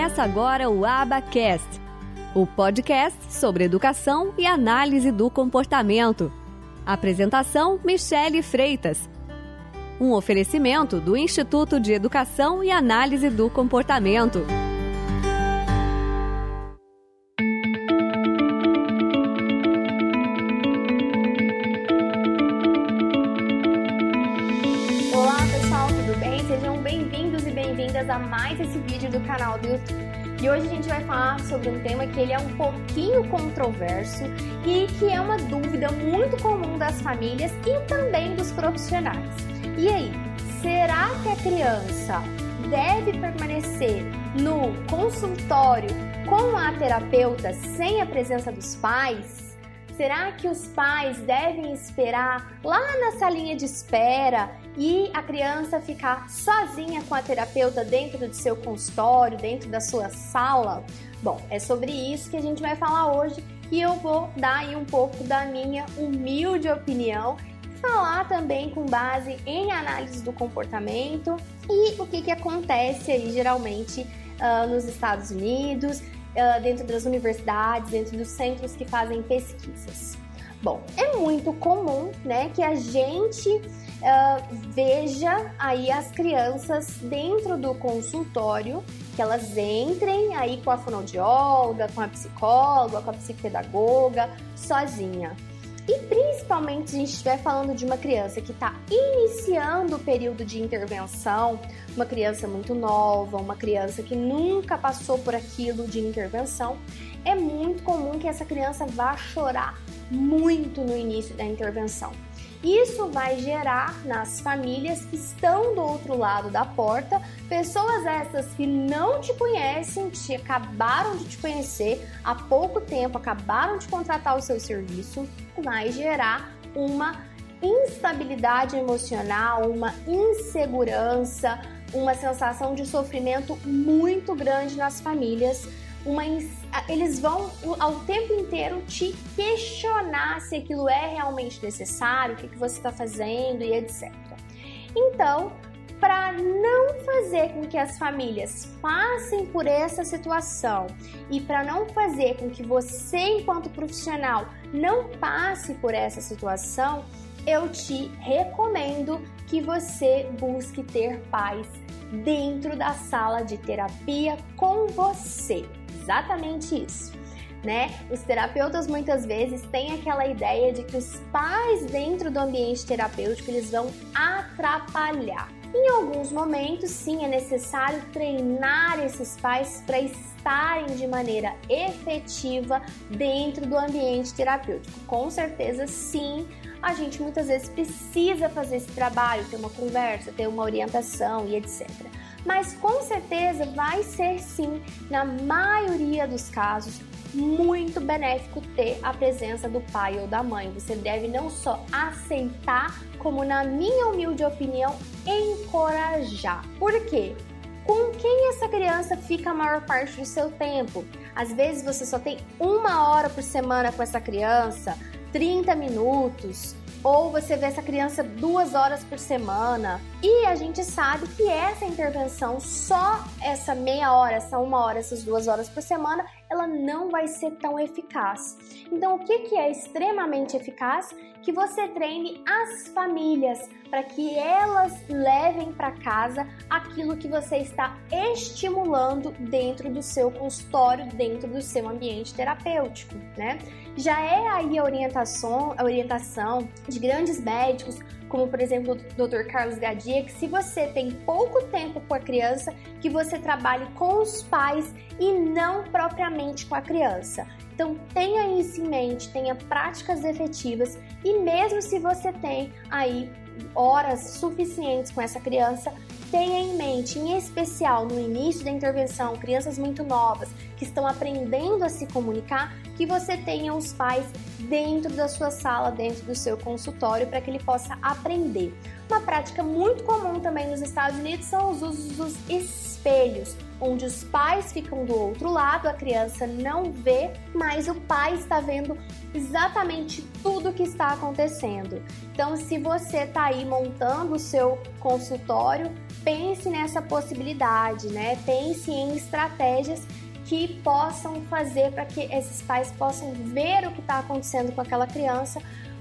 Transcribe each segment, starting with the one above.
Começa agora o Abacast, o podcast sobre educação e análise do comportamento. Apresentação: Michele Freitas. Um oferecimento do Instituto de Educação e Análise do Comportamento. A mais esse vídeo do canal do YouTube. E hoje a gente vai falar sobre um tema que ele é um pouquinho controverso e que é uma dúvida muito comum das famílias e também dos profissionais. E aí, será que a criança deve permanecer no consultório com a terapeuta sem a presença dos pais? Será que os pais devem esperar lá na salinha de espera e a criança ficar sozinha com a terapeuta dentro do seu consultório, dentro da sua sala? Bom, é sobre isso que a gente vai falar hoje e eu vou dar aí um pouco da minha humilde opinião falar também com base em análise do comportamento e o que, que acontece aí geralmente uh, nos Estados Unidos dentro das universidades, dentro dos centros que fazem pesquisas. Bom, é muito comum, né, que a gente uh, veja aí as crianças dentro do consultório, que elas entrem aí com a fonoaudióloga, com a psicóloga, com a psicopedagoga, sozinha. E principalmente se a gente estiver falando de uma criança que está iniciando o período de intervenção, uma criança muito nova, uma criança que nunca passou por aquilo de intervenção, é muito comum que essa criança vá chorar muito no início da intervenção. Isso vai gerar nas famílias que estão do outro lado da porta pessoas essas que não te conhecem, te acabaram de te conhecer há pouco tempo, acabaram de contratar o seu serviço, vai gerar uma instabilidade emocional, uma insegurança, uma sensação de sofrimento muito grande nas famílias. Uma, eles vão ao tempo inteiro te questionar se aquilo é realmente necessário, o que, que você está fazendo e etc. Então, para não fazer com que as famílias passem por essa situação e para não fazer com que você, enquanto profissional, não passe por essa situação, eu te recomendo que você busque ter paz dentro da sala de terapia com você. Exatamente isso. Né? Os terapeutas muitas vezes têm aquela ideia de que os pais dentro do ambiente terapêutico eles vão atrapalhar. Em alguns momentos, sim, é necessário treinar esses pais para estarem de maneira efetiva dentro do ambiente terapêutico. Com certeza, sim, a gente muitas vezes precisa fazer esse trabalho, ter uma conversa, ter uma orientação e etc. Mas com certeza vai ser sim, na maioria dos casos, muito benéfico ter a presença do pai ou da mãe. Você deve não só aceitar, como, na minha humilde opinião, encorajar. Por quê? Com quem essa criança fica a maior parte do seu tempo? Às vezes você só tem uma hora por semana com essa criança, 30 minutos, ou você vê essa criança duas horas por semana. E a gente sabe que essa intervenção, só essa meia hora, essa uma hora, essas duas horas por semana, ela não vai ser tão eficaz. Então, o que, que é extremamente eficaz? Que você treine as famílias para que elas levem para casa aquilo que você está estimulando dentro do seu consultório, dentro do seu ambiente terapêutico, né? Já é aí a orientação, a orientação de grandes médicos como por exemplo o Dr. Carlos Gadia, que se você tem pouco tempo com a criança, que você trabalhe com os pais e não propriamente com a criança. Então tenha isso em mente, tenha práticas efetivas e mesmo se você tem aí horas suficientes com essa criança, tenha em mente, em especial no início da intervenção, crianças muito novas que estão aprendendo a se comunicar, que você tenha os pais dentro da sua sala, dentro do seu consultório, para que ele possa aprender. Uma prática muito comum também nos Estados Unidos são os usos dos espelhos, onde os pais ficam do outro lado, a criança não vê, mas o pai está vendo exatamente tudo que está acontecendo. Então, se você está aí montando o seu consultório, pense nessa possibilidade, né? Pense em estratégias que possam fazer para que esses pais possam ver o que está acontecendo com aquela criança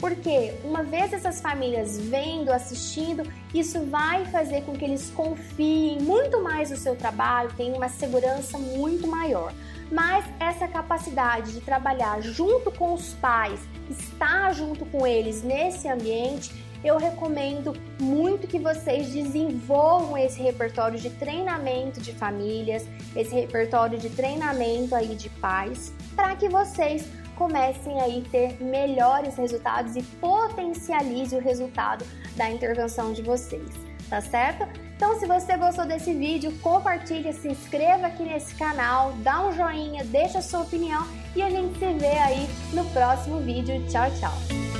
porque uma vez essas famílias vendo, assistindo, isso vai fazer com que eles confiem muito mais no seu trabalho, tenham uma segurança muito maior. Mas essa capacidade de trabalhar junto com os pais, estar junto com eles nesse ambiente, eu recomendo muito que vocês desenvolvam esse repertório de treinamento de famílias, esse repertório de treinamento aí de pais, para que vocês comecem aí ter melhores resultados e potencialize o resultado da intervenção de vocês, tá certo? Então, se você gostou desse vídeo, compartilhe, se inscreva aqui nesse canal, dá um joinha, deixa a sua opinião e a gente se vê aí no próximo vídeo. Tchau, tchau!